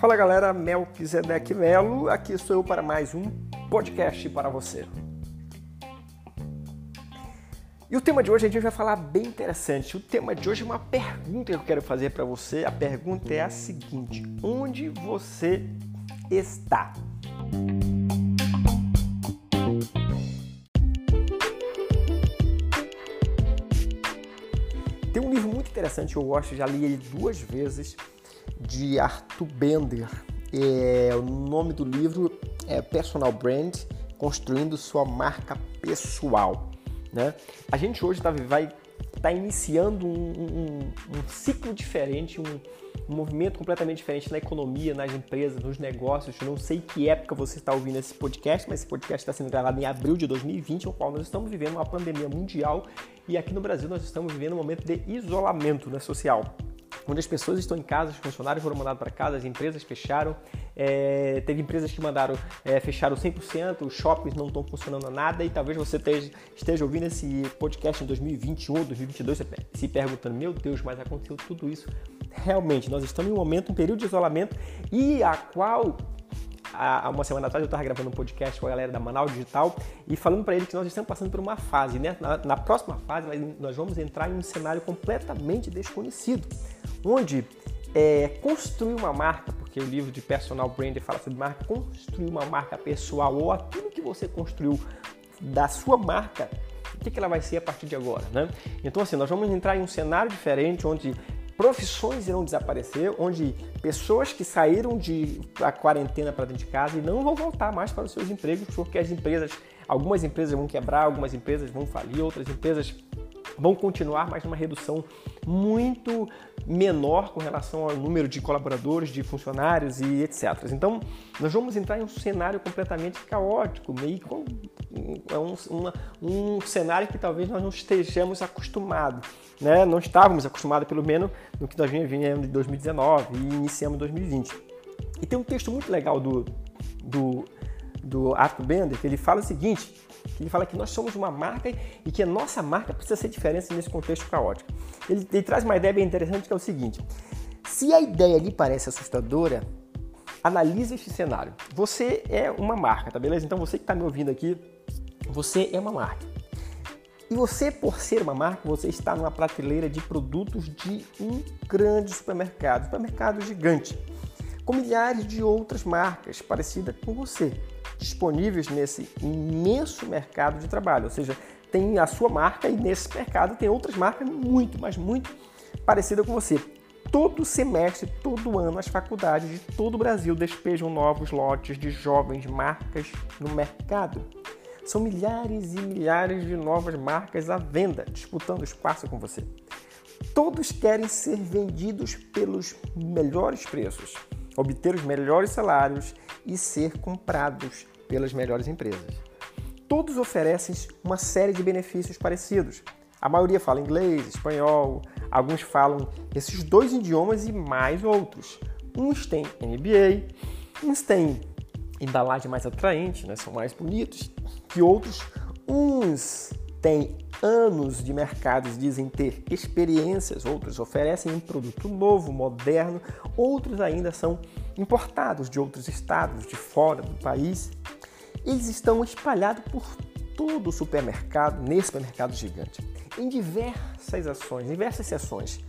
Fala galera, Melquisedeque Melo, aqui estou eu para mais um podcast para você. E o tema de hoje a gente vai falar bem interessante. O tema de hoje é uma pergunta que eu quero fazer para você. A pergunta é a seguinte: onde você está? Tem um livro muito interessante eu gosto, já li ele duas vezes, de Arthur Bender. É, o nome do livro é Personal Brand, Construindo Sua Marca Pessoal. Né? A gente hoje tá, vai estar tá iniciando um, um, um, ciclo diferente, um, um, movimento completamente diferente na economia, nas empresas, nos negócios. Eu não sei que época você está ouvindo esse podcast, mas esse podcast está sendo gravado em abril de 2020, no qual nós estamos vivendo uma pandemia mundial e aqui no Brasil nós estamos vivendo um momento de isolamento né, social onde as pessoas estão em casa, os funcionários foram mandados para casa, as empresas fecharam, é, teve empresas que mandaram, é, fecharam 100%, os shoppings não estão funcionando nada e talvez você esteja, esteja ouvindo esse podcast em 2021 ou 2022 se perguntando, meu Deus, mas aconteceu tudo isso. Realmente, nós estamos em um momento, um período de isolamento e a qual há uma semana atrás eu estava gravando um podcast com a galera da Manaus Digital e falando para eles que nós estamos passando por uma fase, né? Na, na, próxima fase nós vamos entrar em um cenário completamente desconhecido onde é, construir uma marca, porque o livro de personal branding fala sobre marca, construir uma marca pessoal ou aquilo que você construiu da sua marca, o que, que ela vai ser a partir de agora, né? Então assim, nós vamos entrar em um cenário diferente onde profissões irão desaparecer, onde pessoas que saíram de a quarentena para dentro de casa e não vão voltar mais para os seus empregos, porque as empresas, algumas empresas vão quebrar, algumas empresas vão falir, outras empresas vão continuar, mas numa redução muito menor com relação ao número de colaboradores, de funcionários e etc. Então, nós vamos entrar em um cenário completamente caótico, meio com é um, uma, um cenário que talvez nós não estejamos acostumados, né? não estávamos acostumados, pelo menos, no que nós vinhamos de 2019 e iniciamos 2020. E tem um texto muito legal do, do, do Arthur Bender que ele fala o seguinte: ele fala que nós somos uma marca e que a nossa marca precisa ser diferente nesse contexto caótico. Ele, ele traz uma ideia bem interessante que é o seguinte: se a ideia lhe parece assustadora, analise esse cenário. Você é uma marca, tá beleza? Então você que está me ouvindo aqui, você é uma marca. E você, por ser uma marca, você está numa prateleira de produtos de um grande supermercado, supermercado gigante, com milhares de outras marcas parecidas com você disponíveis nesse imenso mercado de trabalho. Ou seja, tem a sua marca e nesse mercado tem outras marcas muito, mas muito parecidas com você. Todo semestre, todo ano, as faculdades de todo o Brasil despejam novos lotes de jovens marcas no mercado. São milhares e milhares de novas marcas à venda, disputando espaço com você. Todos querem ser vendidos pelos melhores preços, obter os melhores salários e ser comprados pelas melhores empresas. Todos oferecem uma série de benefícios parecidos. A maioria fala inglês, espanhol, alguns falam esses dois idiomas e mais outros. Uns têm MBA, uns têm embalagem mais atraente, né? são mais bonitos que outros. Uns têm anos de mercado, dizem ter experiências, outros oferecem um produto novo, moderno, outros ainda são importados de outros estados, de fora do país. Eles estão espalhados por todo o supermercado, nesse supermercado gigante, em diversas ações, diversas seções.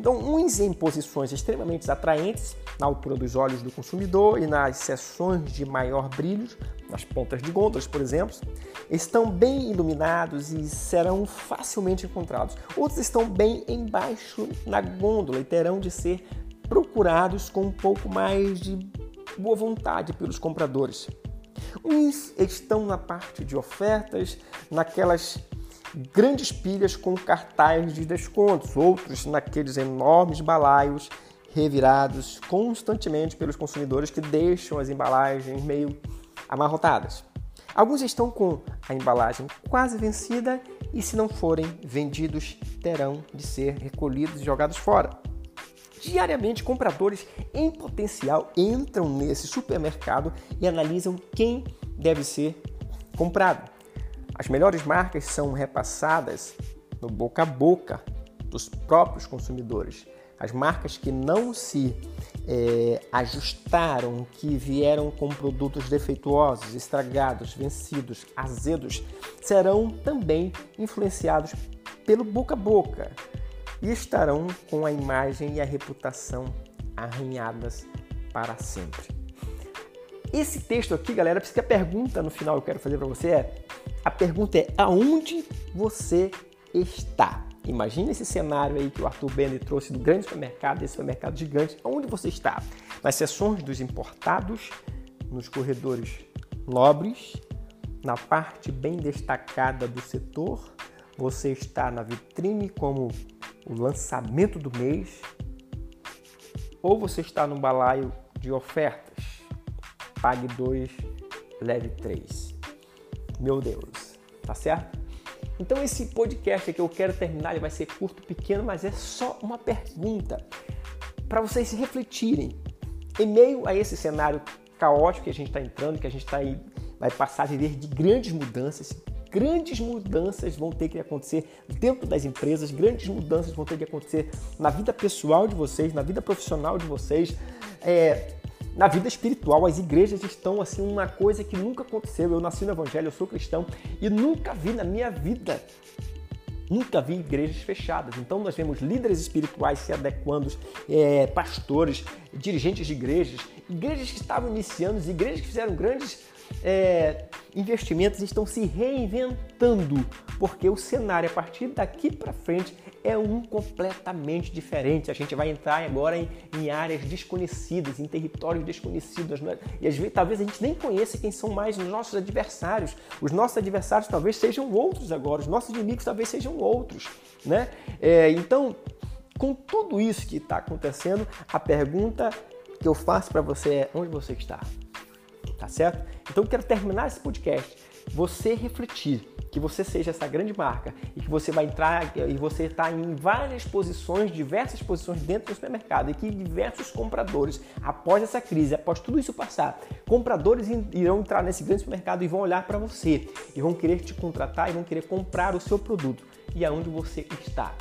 Então, uns em posições extremamente atraentes, na altura dos olhos do consumidor e nas seções de maior brilho, nas pontas de gôndolas, por exemplo, estão bem iluminados e serão facilmente encontrados. Outros estão bem embaixo na gôndola e terão de ser procurados com um pouco mais de boa vontade pelos compradores. Uns estão na parte de ofertas, naquelas grandes pilhas com cartazes de descontos, outros naqueles enormes balaios revirados constantemente pelos consumidores que deixam as embalagens meio amarrotadas. Alguns estão com a embalagem quase vencida e, se não forem vendidos, terão de ser recolhidos e jogados fora. Diariamente, compradores em potencial entram nesse supermercado e analisam quem deve ser comprado. As melhores marcas são repassadas no boca a boca dos próprios consumidores. as marcas que não se é, ajustaram, que vieram com produtos defeituosos, estragados, vencidos, azedos, serão também influenciados pelo boca a boca e estarão com a imagem e a reputação arranhadas para sempre. Esse texto aqui, galera, porque a pergunta no final eu quero fazer para você é: a pergunta é aonde você está? Imagina esse cenário aí que o Arthur Bender trouxe do grande supermercado, desse supermercado gigante. Onde você está? Nas seções dos importados, nos corredores nobres, na parte bem destacada do setor, você está na vitrine como o lançamento do mês, ou você está no balaio de ofertas. Pague dois, leve três. Meu Deus, tá certo? Então esse podcast que eu quero terminar, ele vai ser curto, pequeno, mas é só uma pergunta para vocês se refletirem. Em meio a esse cenário caótico que a gente está entrando, que a gente tá aí, vai passar a viver de grandes mudanças, grandes mudanças vão ter que acontecer dentro das empresas, grandes mudanças vão ter que acontecer na vida pessoal de vocês, na vida profissional de vocês. É, na vida espiritual, as igrejas estão assim uma coisa que nunca aconteceu. Eu nasci no evangelho, eu sou cristão e nunca vi na minha vida Nunca vi igrejas fechadas. Então nós vemos líderes espirituais se adequando, é, pastores, dirigentes de igrejas, igrejas que estavam iniciando, igrejas que fizeram grandes é, investimentos estão se reinventando, porque o cenário a partir daqui para frente é um completamente diferente. A gente vai entrar agora em, em áreas desconhecidas, em territórios desconhecidos. Né? E às vezes talvez a gente nem conheça quem são mais os nossos adversários. Os nossos adversários talvez sejam outros agora, os nossos inimigos talvez sejam outros. Né? É, então, com tudo isso que está acontecendo, a pergunta que eu faço para você é: onde você está? Tá certo? Então, eu quero terminar esse podcast você refletir que você seja essa grande marca e que você vai entrar e você está em várias posições, diversas posições dentro do supermercado e que diversos compradores, após essa crise, após tudo isso passar, compradores irão entrar nesse grande supermercado e vão olhar para você e vão querer te contratar e vão querer comprar o seu produto. E aonde você está?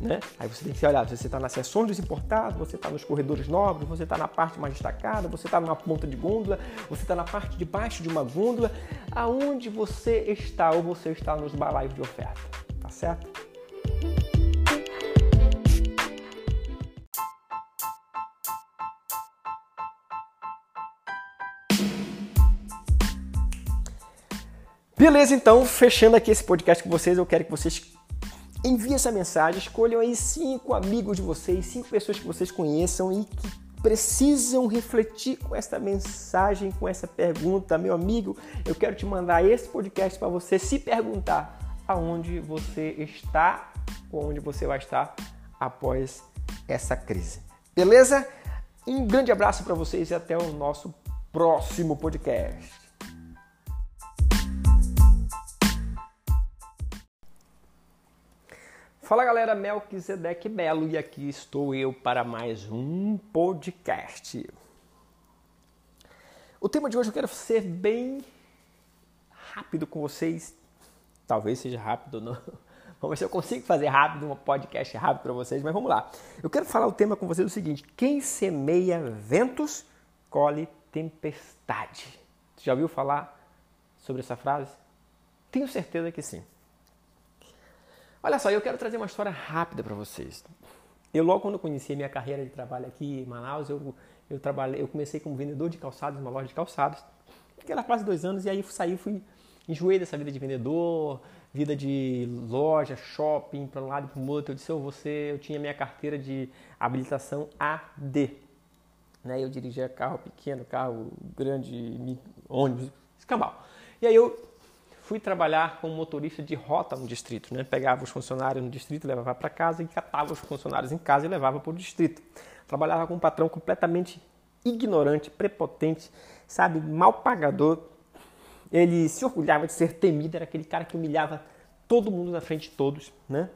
Né? Aí você tem que olhar, você está nas seções dos importados, você está nos corredores nobres, você está na parte mais destacada, você está numa ponta de gôndola, você está na parte de baixo de uma gôndola, aonde você está ou você está nos balaios de oferta, tá certo? Beleza, então, fechando aqui esse podcast com vocês, eu quero que vocês envie essa mensagem, escolham aí cinco amigos de vocês, cinco pessoas que vocês conheçam e que precisam refletir com essa mensagem, com essa pergunta. Meu amigo, eu quero te mandar esse podcast para você se perguntar aonde você está ou onde você vai estar após essa crise. Beleza? Um grande abraço para vocês e até o nosso próximo podcast. Fala galera, Melquisedeque Belo e aqui estou eu para mais um podcast. O tema de hoje eu quero ser bem rápido com vocês. Talvez seja rápido não. Vamos ver se eu consigo fazer rápido um podcast rápido para vocês, mas vamos lá. Eu quero falar o tema com vocês o seguinte: quem semeia ventos, colhe tempestade. Você já ouviu falar sobre essa frase? Tenho certeza que sim. Olha só, eu quero trazer uma história rápida para vocês. Eu logo quando eu conheci a minha carreira de trabalho aqui em Manaus, eu, eu trabalhei, eu comecei como vendedor de calçados, numa loja de calçados. Fiquei lá quase dois anos e aí saí, fui enjoei dessa vida de vendedor, vida de loja, shopping, para um lado e para o outro. Eu disse, eu eu tinha minha carteira de habilitação AD. Né? Eu dirigia carro pequeno, carro grande, ônibus, escambau. E aí eu fui trabalhar como motorista de rota no distrito, né? Pegava os funcionários no distrito, levava para casa e catava os funcionários em casa e levava para o distrito. Trabalhava com um patrão completamente ignorante, prepotente, sabe, mal pagador. Ele se orgulhava de ser temido, era aquele cara que humilhava todo mundo na frente de todos, né?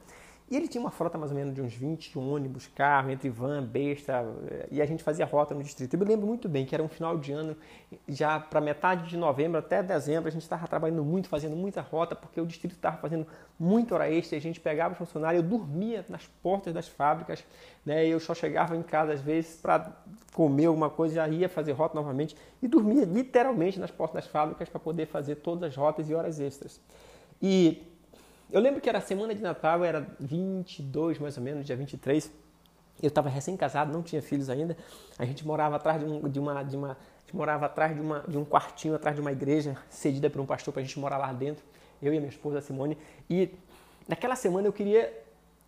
E ele tinha uma frota mais ou menos de uns 20 ônibus, carro, entre van, besta, e a gente fazia rota no distrito. Eu me lembro muito bem que era um final de ano, já para metade de novembro até dezembro, a gente estava trabalhando muito, fazendo muita rota, porque o distrito estava fazendo muita hora extra, a gente pegava o funcionário, eu dormia nas portas das fábricas, né? eu só chegava em casa às vezes para comer alguma coisa, já ia fazer rota novamente, e dormia literalmente nas portas das fábricas para poder fazer todas as rotas e horas extras. E eu lembro que era semana de Natal, era 22 mais ou menos, dia 23. Eu estava recém-casado, não tinha filhos ainda. A gente morava atrás de, um, de uma, de uma morava atrás de, uma, de um quartinho, atrás de uma igreja, cedida por um pastor para a gente morar lá dentro. Eu e a minha esposa Simone. E naquela semana eu queria,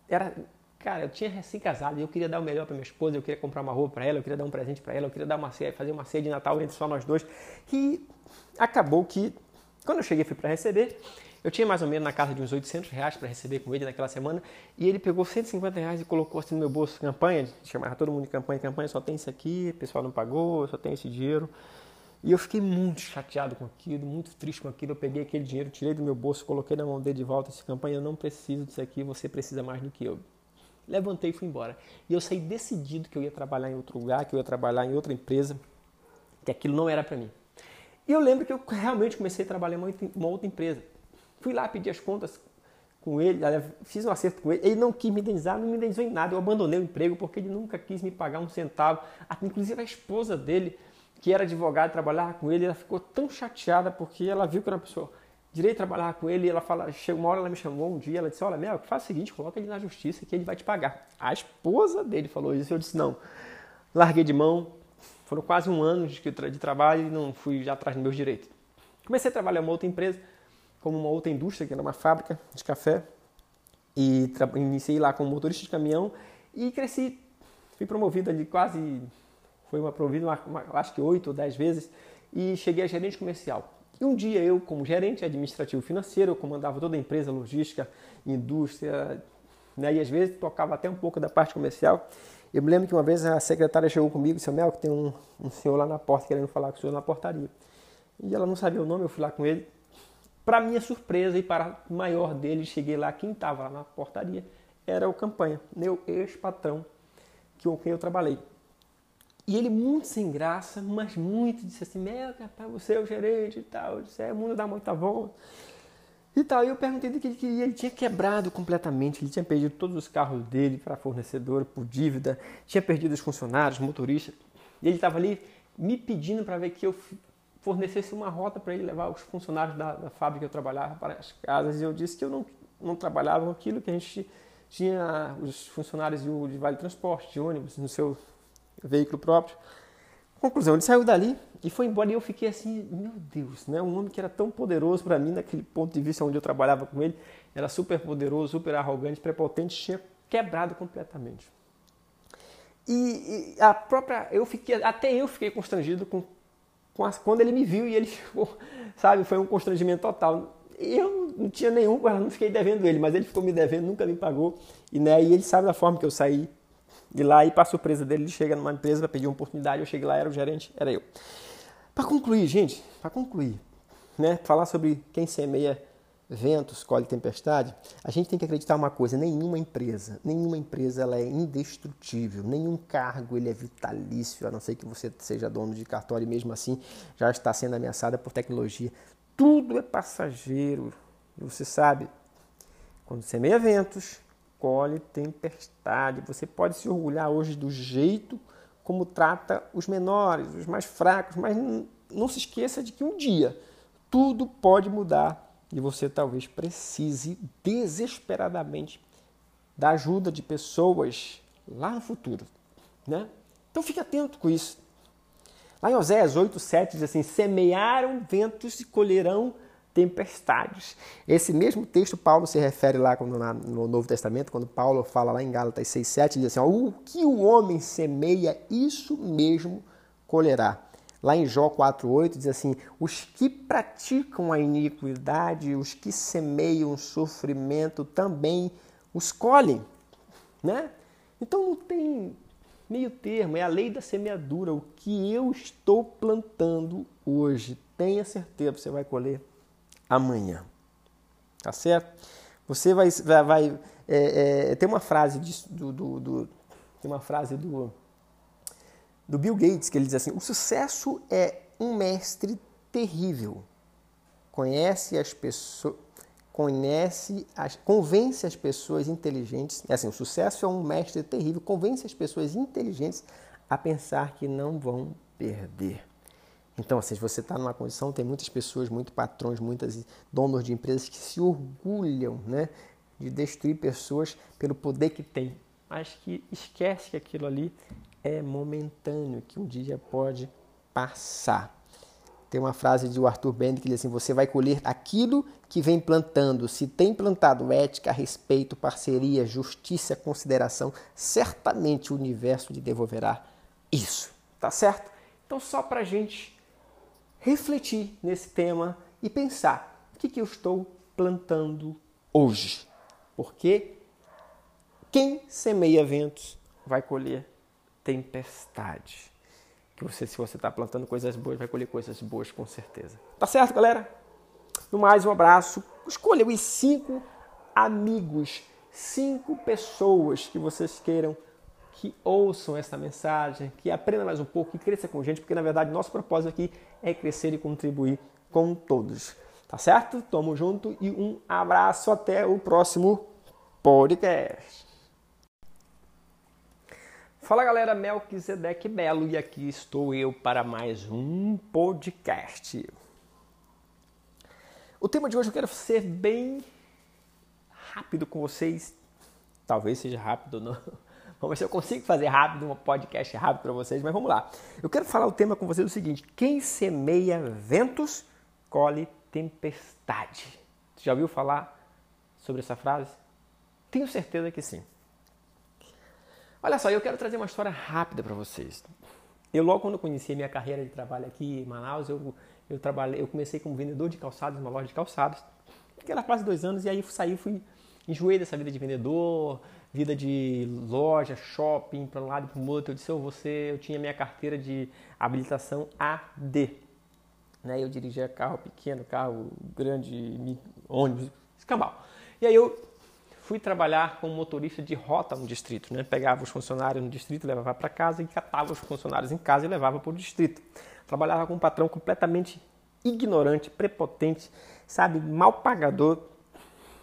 era, cara, eu tinha recém-casado e eu queria dar o melhor para minha esposa. Eu queria comprar uma roupa para ela, eu queria dar um presente para ela, eu queria dar uma ceia, fazer uma ceia de Natal entre só nós dois. E acabou que quando eu cheguei fui para receber eu tinha mais ou menos na casa de uns 800 reais para receber com ele naquela semana e ele pegou 150 reais e colocou assim no meu bolso, campanha, chamava todo mundo de campanha, campanha, só tem isso aqui, o pessoal não pagou, só tem esse dinheiro. E eu fiquei muito chateado com aquilo, muito triste com aquilo. Eu peguei aquele dinheiro, tirei do meu bolso, coloquei na mão dele de volta. Esse campanha, eu não preciso disso aqui, você precisa mais do que eu. Levantei e fui embora. E eu saí decidido que eu ia trabalhar em outro lugar, que eu ia trabalhar em outra empresa, que aquilo não era para mim. E eu lembro que eu realmente comecei a trabalhar em uma outra empresa. Fui lá pedir as contas com ele, fiz um acerto com ele, ele não quis me indenizar, não me indenizou em nada, eu abandonei o emprego porque ele nunca quis me pagar um centavo. Inclusive a esposa dele, que era advogada, trabalhava com ele, ela ficou tão chateada porque ela viu que era uma pessoa direito trabalhar com ele, ela fala, chegou uma hora ela me chamou um dia, ela disse, olha, Mel, faz o seguinte, coloca ele na justiça que ele vai te pagar. A esposa dele falou isso, eu disse, não. Larguei de mão, foram quase um ano de, de trabalho e não fui já atrás dos meus direitos. Comecei a trabalhar em uma outra empresa, como uma outra indústria, que era uma fábrica de café. E iniciei lá como motorista de caminhão e cresci. Fui promovido ali quase, foi uma promovida, uma, uma, acho que oito ou dez vezes, e cheguei a gerente comercial. E um dia eu, como gerente administrativo financeiro, eu comandava toda a empresa, logística, indústria, né, e às vezes tocava até um pouco da parte comercial. Eu me lembro que uma vez a secretária chegou comigo e disse, Mel, que tem um, um senhor lá na porta querendo falar com o senhor na portaria. E ela não sabia o nome, eu fui lá com ele. Para minha surpresa e para maior dele, cheguei lá, quem estava lá na portaria era o Campanha, meu ex-patrão, com quem eu trabalhei. E ele muito sem graça, mas muito, disse assim, meu rapaz, você é o gerente e tal, disse, é, o mundo dá muita volta. E tal, e eu perguntei do que ele queria, ele tinha quebrado completamente, ele tinha perdido todos os carros dele para fornecedor por dívida, tinha perdido os funcionários, motoristas, e ele estava ali me pedindo para ver que eu fornecesse uma rota para ele levar os funcionários da, da, fábrica que eu trabalhava para as casas. E eu disse que eu não, não trabalhava com aquilo, que a gente tinha os funcionários de, de Vale Transporte, de ônibus, no seu veículo próprio. Conclusão, ele saiu dali e foi embora e eu fiquei assim, meu Deus, né? um homem que era tão poderoso para mim naquele ponto de vista onde eu trabalhava com ele, era super poderoso, super arrogante, prepotente, tinha quebrado completamente. E, e a própria, eu fiquei, até eu fiquei constrangido com quando ele me viu e ele ficou, sabe, foi um constrangimento total. Eu não tinha nenhum, não fiquei devendo ele, mas ele ficou me devendo, nunca me pagou. E, né, e ele sabe da forma que eu saí de lá e para surpresa dele, ele chega numa empresa para pedir uma oportunidade, eu cheguei lá, era o gerente, era eu. Para concluir, gente, para concluir, né, falar sobre quem semeia ventos, colhe tempestade, a gente tem que acreditar uma coisa, nenhuma empresa, nenhuma empresa ela é indestrutível, nenhum cargo ele é vitalício, a não ser que você seja dono de cartório e mesmo assim já está sendo ameaçada por tecnologia. Tudo é passageiro, você sabe. Quando semeia ventos, colhe tempestade. Você pode se orgulhar hoje do jeito como trata os menores, os mais fracos, mas não se esqueça de que um dia tudo pode mudar e você talvez precise desesperadamente da ajuda de pessoas lá no futuro. Né? Então fique atento com isso. Lá em Oséias 8, 7 diz assim: semearam ventos e colherão tempestades. Esse mesmo texto Paulo se refere lá no Novo Testamento, quando Paulo fala lá em Gálatas 6, 7, diz assim: o que o homem semeia, isso mesmo colherá. Lá em Jó 4,8 diz assim: os que praticam a iniquidade, os que semeiam sofrimento também os colhem. Né? Então não tem meio termo, é a lei da semeadura. O que eu estou plantando hoje, tenha certeza, você vai colher amanhã. Tá certo? Você vai, vai, vai é, é, tem uma frase de, do, do, do, tem uma frase do do Bill Gates que ele diz assim: o sucesso é um mestre terrível. Conhece as pessoas, conhece as, convence as pessoas inteligentes. É assim, o sucesso é um mestre terrível. Convence as pessoas inteligentes a pensar que não vão perder. Então, assim, se você está numa condição, tem muitas pessoas, muitos patrões, muitos donos de empresas que se orgulham né, de destruir pessoas pelo poder que tem, mas que esquece que aquilo ali é momentâneo, que um dia pode passar. Tem uma frase de Arthur Bender que diz assim: Você vai colher aquilo que vem plantando. Se tem plantado ética, respeito, parceria, justiça, consideração, certamente o universo lhe devolverá isso. Tá certo? Então, só para a gente refletir nesse tema e pensar: o que, que eu estou plantando hoje? Porque quem semeia ventos vai colher tempestade. Que você, se você está plantando coisas boas, vai colher coisas boas com certeza. Tá certo, galera? No mais, um abraço. Escolha os cinco amigos, cinco pessoas que vocês queiram que ouçam essa mensagem, que aprendam mais um pouco, que cresça com gente, porque na verdade nosso propósito aqui é crescer e contribuir com todos. Tá certo? Tamo junto e um abraço até o próximo podcast. Fala galera, Melquisedeque Belo e aqui estou eu para mais um podcast. O tema de hoje eu quero ser bem rápido com vocês. Talvez seja rápido, não. Vamos ver se eu consigo fazer rápido um podcast rápido para vocês, mas vamos lá. Eu quero falar o tema com vocês o seguinte: quem semeia ventos colhe tempestade. Você já ouviu falar sobre essa frase? Tenho certeza que sim. Olha só, eu quero trazer uma história rápida para vocês. Eu logo quando conheci a minha carreira de trabalho aqui em Manaus, eu, eu trabalhei, eu comecei como vendedor de calçados numa loja de calçados. Fiquei lá quase dois anos e aí saí, fui enjoei dessa vida de vendedor, vida de loja, shopping, para um lado e para o outro. Eu disse, eu, você, eu tinha minha carteira de habilitação AD. Né? Eu dirigia carro pequeno, carro grande, ônibus, escambau. E aí eu fui trabalhar como motorista de rota no distrito, né? Pegava os funcionários no distrito, levava para casa e catava os funcionários em casa e levava para o distrito. Trabalhava com um patrão completamente ignorante, prepotente, sabe, mal pagador.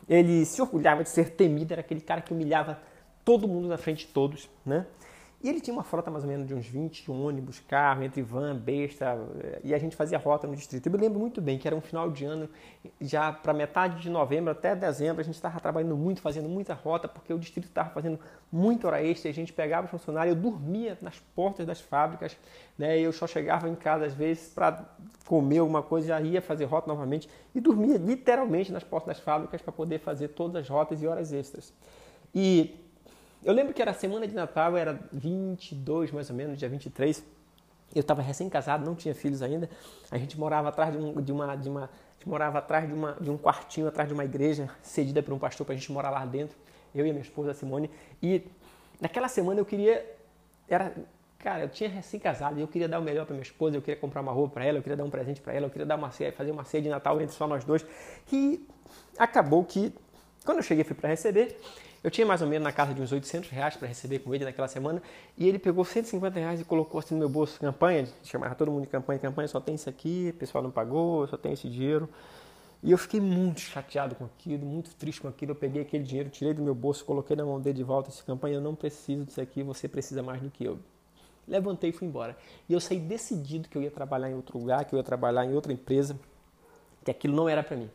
Ele se orgulhava de ser temido, era aquele cara que humilhava todo mundo na frente de todos, né? E ele tinha uma frota mais ou menos de uns 20 ônibus, carro, entre van, besta, e a gente fazia rota no distrito. Eu me lembro muito bem que era um final de ano, já para metade de novembro até dezembro, a gente estava trabalhando muito, fazendo muita rota, porque o distrito estava fazendo muita hora extra, a gente pegava os funcionários, eu dormia nas portas das fábricas, né? eu só chegava em casa às vezes para comer alguma coisa, já ia fazer rota novamente, e dormia literalmente nas portas das fábricas para poder fazer todas as rotas e horas extras. E eu lembro que era semana de Natal, era 22 mais ou menos, dia 23. Eu estava recém-casado, não tinha filhos ainda. A gente morava atrás de, um, de uma, de uma morava atrás de, uma, de um quartinho, atrás de uma igreja, cedida por um pastor para a gente morar lá dentro. Eu e a minha esposa Simone. E naquela semana eu queria, era, cara, eu tinha recém-casado e eu queria dar o melhor para minha esposa. Eu queria comprar uma roupa para ela, eu queria dar um presente para ela, eu queria dar uma ceia, fazer uma ceia de Natal entre só nós dois. E acabou que quando eu cheguei fui para receber eu tinha mais ou menos na casa de uns 800 reais para receber com ele naquela semana e ele pegou 150 reais e colocou assim no meu bolso, campanha, chamava todo mundo de campanha, campanha, só tem isso aqui, o pessoal não pagou, só tem esse dinheiro. E eu fiquei muito chateado com aquilo, muito triste com aquilo. Eu peguei aquele dinheiro, tirei do meu bolso, coloquei na mão dele de volta esse campanha, eu não preciso disso aqui, você precisa mais do que eu. Levantei e fui embora. E eu saí decidido que eu ia trabalhar em outro lugar, que eu ia trabalhar em outra empresa, que aquilo não era para mim.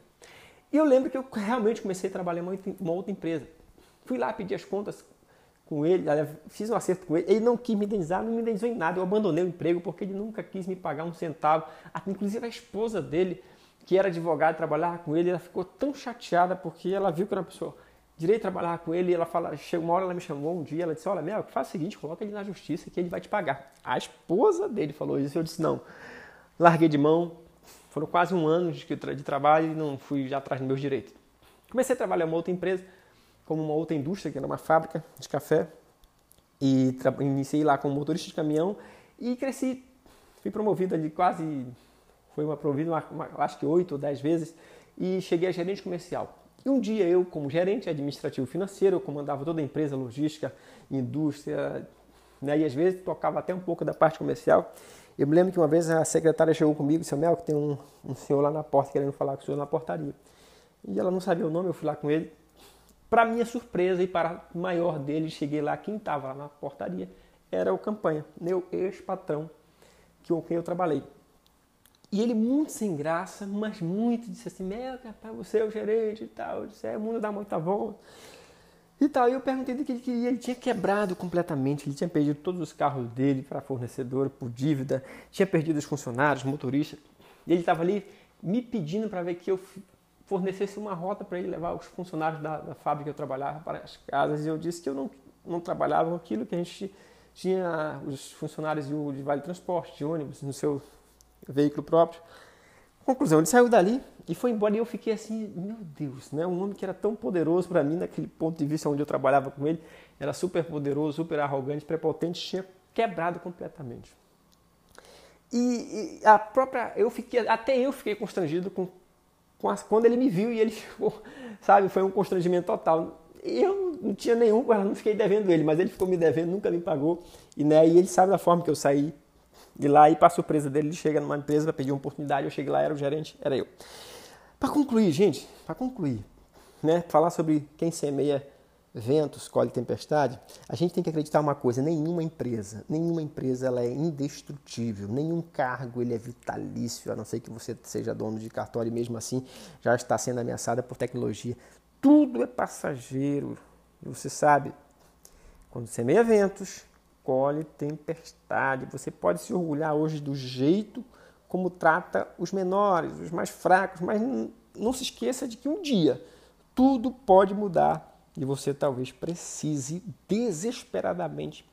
E eu lembro que eu realmente comecei a trabalhar em uma outra empresa. Fui lá pedir as contas com ele, fiz um acerto com ele, ele não quis me indenizar, não me indenizou em nada, eu abandonei o emprego porque ele nunca quis me pagar um centavo. Inclusive a esposa dele, que era advogada, trabalhava com ele, ela ficou tão chateada porque ela viu que era uma pessoa direito trabalhar com ele, ela fala, chegou uma hora ela me chamou um dia, ela disse, olha, Mel, faz o seguinte, coloca ele na justiça que ele vai te pagar. A esposa dele falou isso, eu disse, não. Larguei de mão, foram quase um ano de, de trabalho e não fui já atrás dos meus direitos. Comecei a trabalhar em uma outra empresa, como uma outra indústria, que era uma fábrica de café. E iniciei lá como motorista de caminhão e cresci. Fui promovido ali quase, foi uma promovido, uma, uma, acho que oito ou dez vezes, e cheguei a gerente comercial. E um dia eu, como gerente administrativo financeiro, eu comandava toda a empresa, logística, indústria, né? e às vezes tocava até um pouco da parte comercial. Eu me lembro que uma vez a secretária chegou comigo e disse, Mel, que tem um, um senhor lá na porta querendo falar com o senhor na portaria. E ela não sabia o nome, eu fui lá com ele. Para minha surpresa e para maior dele, cheguei lá, quem estava lá na portaria era o Campanha, meu ex-patrão, com quem eu trabalhei. E ele muito sem graça, mas muito, disse assim, Mel, rapaz, você é o gerente e tal. Eu disse, é, o mundo dá muita volta. E tal, e eu perguntei do que ele queria, ele tinha quebrado completamente, ele tinha perdido todos os carros dele para fornecedor por dívida, tinha perdido os funcionários, motoristas, e ele estava ali me pedindo para ver que eu fornecesse uma rota para ele levar os funcionários da, da, fábrica que eu trabalhava para as casas, e eu disse que eu não, não trabalhava com aquilo que a gente tinha os funcionários de, de Vale Transporte, de ônibus, no seu veículo próprio. Conclusão, ele saiu dali e foi embora e eu fiquei assim, meu Deus, né? Um homem que era tão poderoso para mim naquele ponto de vista onde eu trabalhava com ele, era super poderoso, super arrogante, prepotente, tinha quebrado completamente. E, e a própria, eu fiquei, até eu fiquei constrangido com, quando ele me viu e ele ficou, sabe, foi um constrangimento total. Eu não tinha nenhum, não fiquei devendo ele, mas ele ficou me devendo, nunca me pagou. E, né, e ele sabe da forma que eu saí de lá e para surpresa dele, ele chega numa empresa para pedir uma oportunidade, eu cheguei lá, era o gerente, era eu. Para concluir, gente, para concluir, né, falar sobre quem semeia ventos, colhe tempestade, a gente tem que acreditar uma coisa, nenhuma empresa, nenhuma empresa ela é indestrutível, nenhum cargo ele é vitalício, a não ser que você seja dono de cartório e mesmo assim já está sendo ameaçada por tecnologia. Tudo é passageiro. Você sabe, quando semeia ventos, colhe tempestade. Você pode se orgulhar hoje do jeito como trata os menores, os mais fracos, mas não se esqueça de que um dia tudo pode mudar e você talvez precise desesperadamente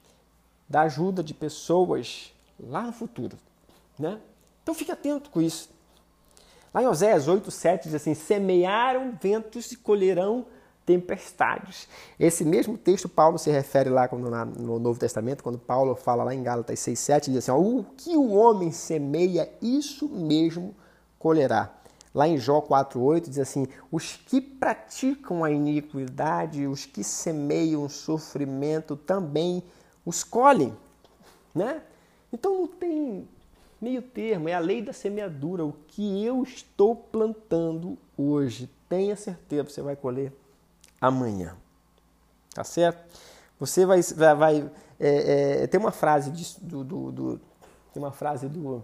da ajuda de pessoas lá no futuro, né? Então fique atento com isso. Lá em Oséias 8, 7 diz assim: semearam ventos e colherão tempestades. Esse mesmo texto Paulo se refere lá no Novo Testamento, quando Paulo fala lá em Gálatas 6,7, diz assim: o que o homem semeia, isso mesmo colherá. Lá em Jó 4,8 diz assim: os que praticam a iniquidade, os que semeiam sofrimento, também os colhem. Né? Então não tem meio termo, é a lei da semeadura. O que eu estou plantando hoje, tenha certeza, você vai colher amanhã. Tá certo? Você vai. vai, vai é, é, tem uma frase de, do, do, do, tem uma frase do,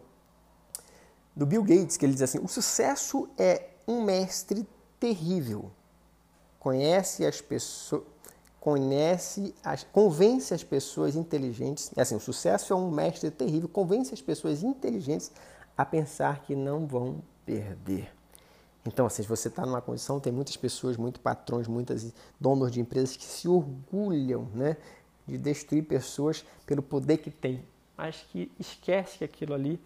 do Bill Gates que ele diz assim: o sucesso é um mestre terrível. Conhece as pessoas. Conhece, as, convence as pessoas inteligentes. É assim, o sucesso é um mestre terrível, convence as pessoas inteligentes a pensar que não vão perder. Então, assim, se você está numa condição, tem muitas pessoas, muitos patrões, muitos donos de empresas que se orgulham né, de destruir pessoas pelo poder que tem, mas que esquece que aquilo ali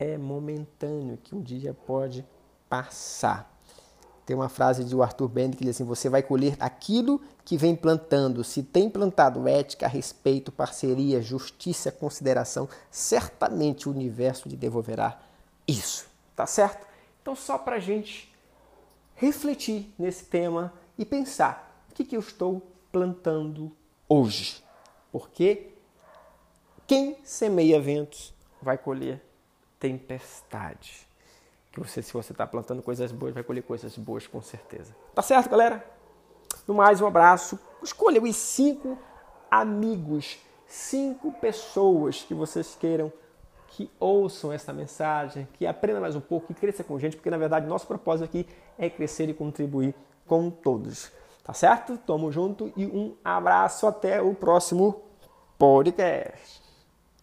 é momentâneo, que um dia pode passar. Tem uma frase de Arthur Bend que diz assim: Você vai colher aquilo que vem plantando. Se tem plantado ética, respeito, parceria, justiça, consideração, certamente o universo lhe devolverá isso. Tá certo? Então, só para a gente refletir nesse tema e pensar o que, que eu estou plantando hoje. Porque quem semeia ventos vai colher tempestade. Que você, se você está plantando coisas boas, vai colher coisas boas com certeza. Tá certo, galera? No mais, um abraço. Escolha os cinco amigos, cinco pessoas que vocês queiram que ouçam essa mensagem, que aprendam mais um pouco, que cresça com gente, porque na verdade nosso propósito aqui é crescer e contribuir com todos. Tá certo? Tamo junto e um abraço até o próximo podcast.